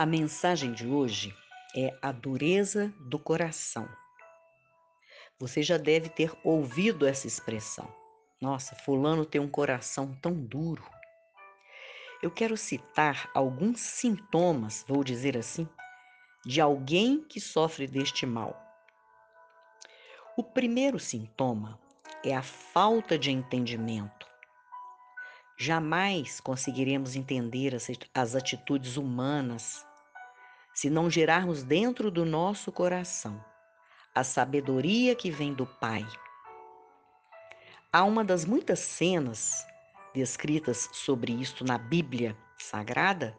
A mensagem de hoje é a dureza do coração. Você já deve ter ouvido essa expressão. Nossa, Fulano tem um coração tão duro. Eu quero citar alguns sintomas, vou dizer assim, de alguém que sofre deste mal. O primeiro sintoma é a falta de entendimento. Jamais conseguiremos entender as atitudes humanas se não gerarmos dentro do nosso coração a sabedoria que vem do Pai. Há uma das muitas cenas descritas sobre isto na Bíblia Sagrada,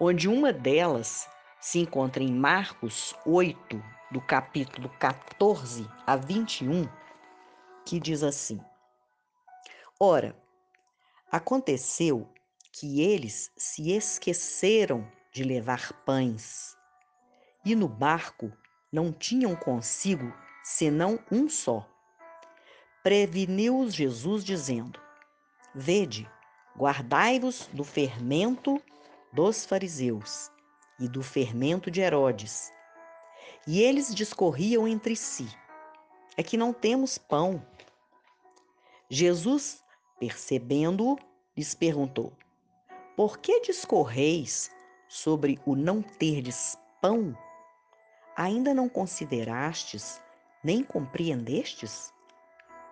onde uma delas se encontra em Marcos 8, do capítulo 14 a 21, que diz assim: Ora, aconteceu que eles se esqueceram de levar pães, e no barco não tinham consigo senão um só. Preveniu-os Jesus, dizendo: Vede, guardai-vos do fermento dos fariseus e do fermento de Herodes. E eles discorriam entre si: É que não temos pão. Jesus, percebendo-o, lhes perguntou: Por que discorreis sobre o não terdes pão, ainda não considerastes, nem compreendestes?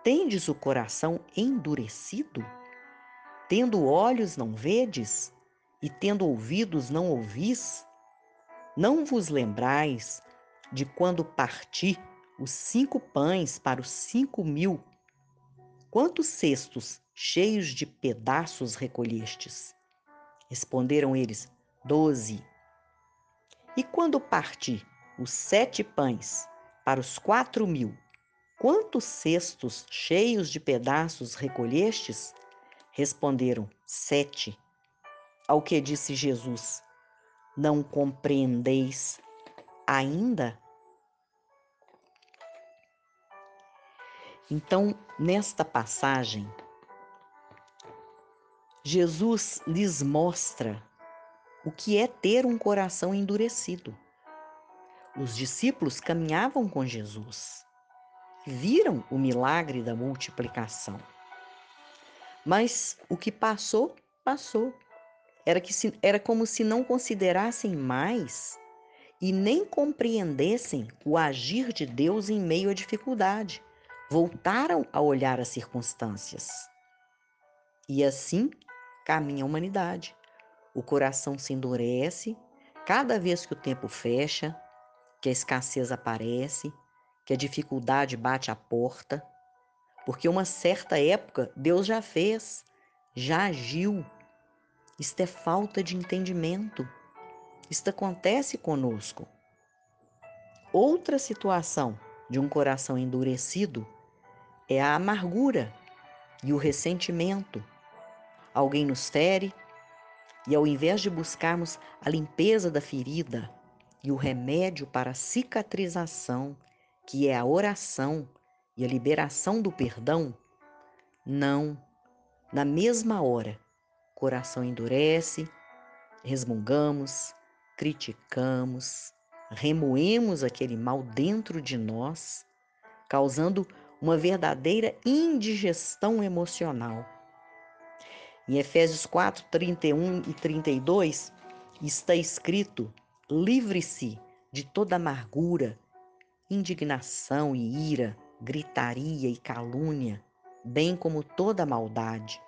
Tendes o coração endurecido? Tendo olhos não vedes, e tendo ouvidos não ouvis? Não vos lembrais de quando parti os cinco pães para os cinco mil? Quantos cestos cheios de pedaços recolhestes? Responderam eles: doze. E quando parti os sete pães para os quatro mil, quantos cestos cheios de pedaços recolhestes? Responderam, sete. Ao que disse Jesus, não compreendeis ainda? Então, nesta passagem, Jesus lhes mostra o que é ter um coração endurecido. Os discípulos caminhavam com Jesus, viram o milagre da multiplicação. Mas o que passou, passou. Era, que se, era como se não considerassem mais e nem compreendessem o agir de Deus em meio à dificuldade. Voltaram a olhar as circunstâncias. E assim caminha a humanidade o coração se endurece cada vez que o tempo fecha, que a escassez aparece, que a dificuldade bate à porta, porque uma certa época Deus já fez, já agiu. Isto é falta de entendimento. Isto acontece conosco. Outra situação de um coração endurecido é a amargura e o ressentimento. Alguém nos fere, e ao invés de buscarmos a limpeza da ferida e o remédio para a cicatrização, que é a oração e a liberação do perdão, não. Na mesma hora, coração endurece, resmungamos, criticamos, remoemos aquele mal dentro de nós, causando uma verdadeira indigestão emocional em Efésios 4, 31 e 32, está escrito: livre-se de toda amargura, indignação e ira, gritaria e calúnia, bem como toda maldade.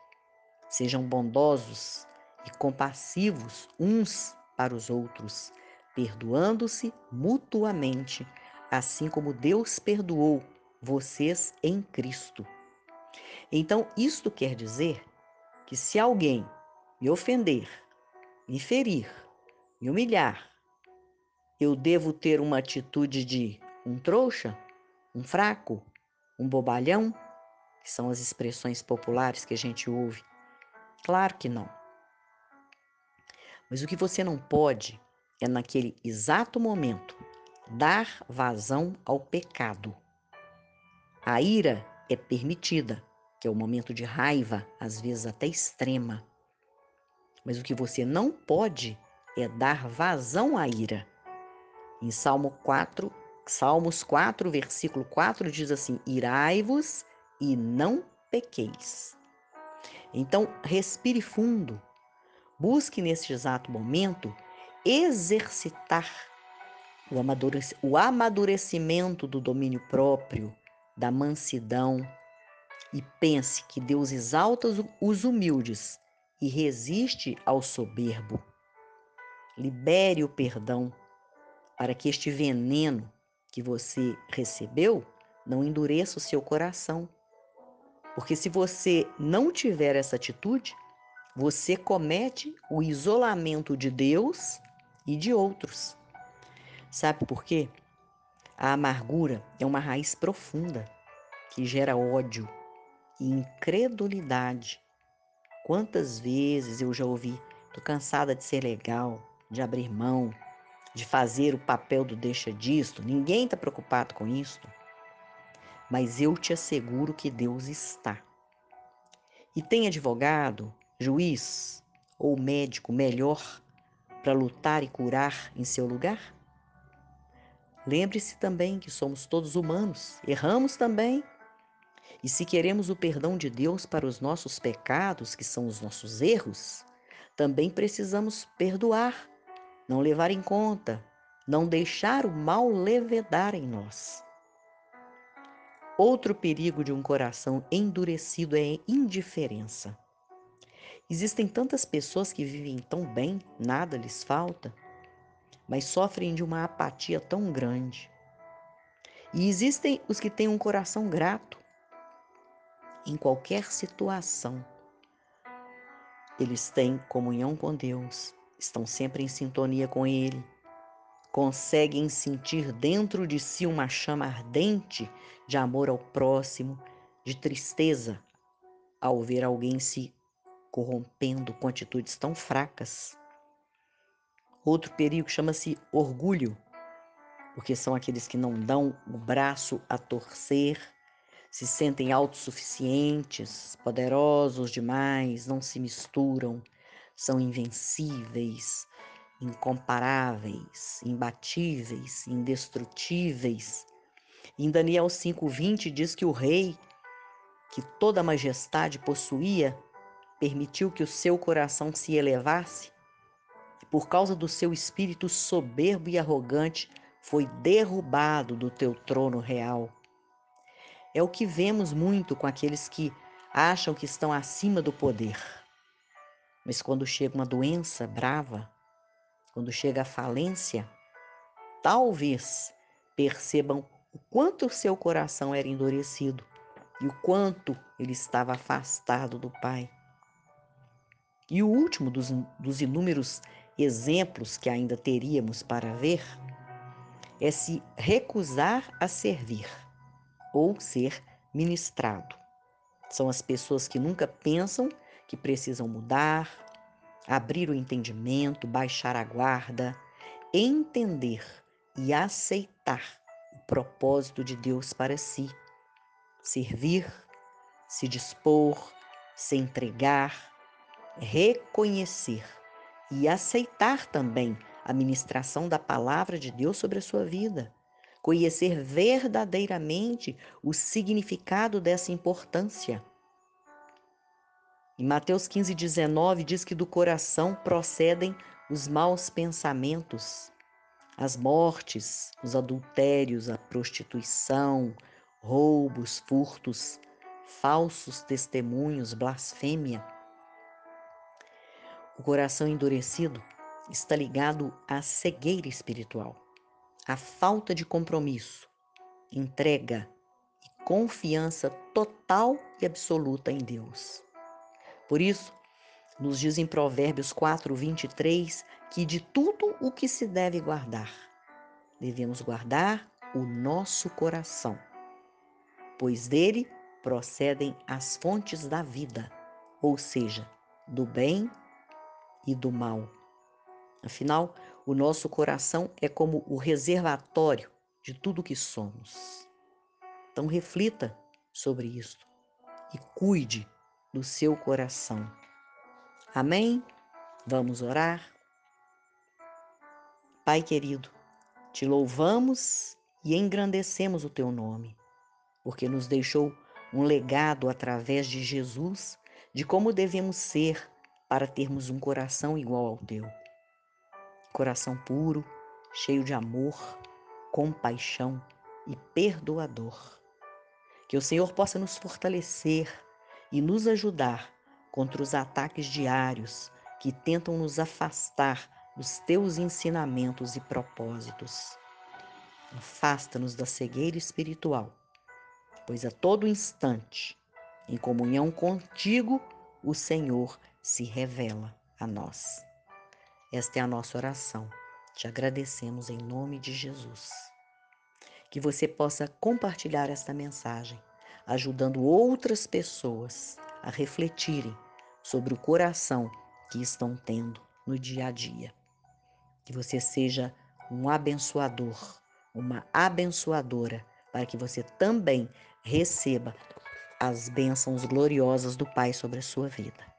Sejam bondosos e compassivos uns para os outros, perdoando-se mutuamente, assim como Deus perdoou vocês em Cristo. Então, isto quer dizer que se alguém me ofender, me ferir, me humilhar, eu devo ter uma atitude de um trouxa, um fraco, um bobalhão, que são as expressões populares que a gente ouve? Claro que não. Mas o que você não pode é, naquele exato momento, dar vazão ao pecado. A ira é permitida, que é o momento de raiva, às vezes até extrema. Mas o que você não pode é dar vazão à ira. Em Salmo 4, Salmos 4, versículo 4 diz assim: Irai-vos e não pequeis. Então, respire fundo. Busque neste exato momento exercitar o amadurecimento do domínio próprio, da mansidão, e pense que Deus exalta os humildes e resiste ao soberbo. Libere o perdão para que este veneno que você recebeu não endureça o seu coração. Porque se você não tiver essa atitude, você comete o isolamento de Deus e de outros. Sabe por quê? A amargura é uma raiz profunda que gera ódio e incredulidade. Quantas vezes eu já ouvi, tô cansada de ser legal, de abrir mão, de fazer o papel do deixa disto, ninguém está preocupado com isto. Mas eu te asseguro que Deus está. E tem advogado, juiz ou médico melhor para lutar e curar em seu lugar? Lembre-se também que somos todos humanos, erramos também. E se queremos o perdão de Deus para os nossos pecados, que são os nossos erros, também precisamos perdoar, não levar em conta, não deixar o mal levedar em nós. Outro perigo de um coração endurecido é a indiferença. Existem tantas pessoas que vivem tão bem, nada lhes falta, mas sofrem de uma apatia tão grande. E existem os que têm um coração grato em qualquer situação. Eles têm comunhão com Deus, estão sempre em sintonia com Ele, conseguem sentir dentro de si uma chama ardente de amor ao próximo, de tristeza ao ver alguém se corrompendo com atitudes tão fracas. Outro perigo chama-se orgulho, porque são aqueles que não dão o braço a torcer, se sentem autossuficientes, poderosos demais, não se misturam, são invencíveis, incomparáveis, imbatíveis, indestrutíveis. Em Daniel 5:20 diz que o rei que toda a majestade possuía permitiu que o seu coração se elevasse por causa do seu espírito soberbo e arrogante, foi derrubado do teu trono real. É o que vemos muito com aqueles que acham que estão acima do poder. Mas quando chega uma doença brava, quando chega a falência, talvez percebam o quanto o seu coração era endurecido e o quanto ele estava afastado do Pai. E o último dos, dos inúmeros exemplos que ainda teríamos para ver é se recusar a servir ou ser ministrado. São as pessoas que nunca pensam que precisam mudar, abrir o entendimento, baixar a guarda, entender e aceitar o propósito de Deus para si. Servir, se dispor, se entregar, reconhecer e aceitar também a ministração da palavra de Deus sobre a sua vida. Conhecer verdadeiramente o significado dessa importância. Em Mateus 15, 19, diz que do coração procedem os maus pensamentos, as mortes, os adultérios, a prostituição, roubos, furtos, falsos testemunhos, blasfêmia. O coração endurecido está ligado à cegueira espiritual, à falta de compromisso, entrega e confiança total e absoluta em Deus. Por isso, nos diz em Provérbios 4, 23 que de tudo o que se deve guardar, devemos guardar o nosso coração, pois dele procedem as fontes da vida, ou seja, do bem e do mal. Afinal, o nosso coração é como o reservatório de tudo que somos. Então, reflita sobre isto e cuide do seu coração. Amém? Vamos orar? Pai querido, te louvamos e engrandecemos o teu nome, porque nos deixou um legado através de Jesus de como devemos ser para termos um coração igual ao teu. Coração puro, cheio de amor, compaixão e perdoador. Que o Senhor possa nos fortalecer e nos ajudar contra os ataques diários que tentam nos afastar dos teus ensinamentos e propósitos. Afasta-nos da cegueira espiritual, pois a todo instante, em comunhão contigo, o Senhor se revela a nós. Esta é a nossa oração. Te agradecemos em nome de Jesus. Que você possa compartilhar esta mensagem, ajudando outras pessoas a refletirem sobre o coração que estão tendo no dia a dia. Que você seja um abençoador, uma abençoadora, para que você também receba as bênçãos gloriosas do Pai sobre a sua vida.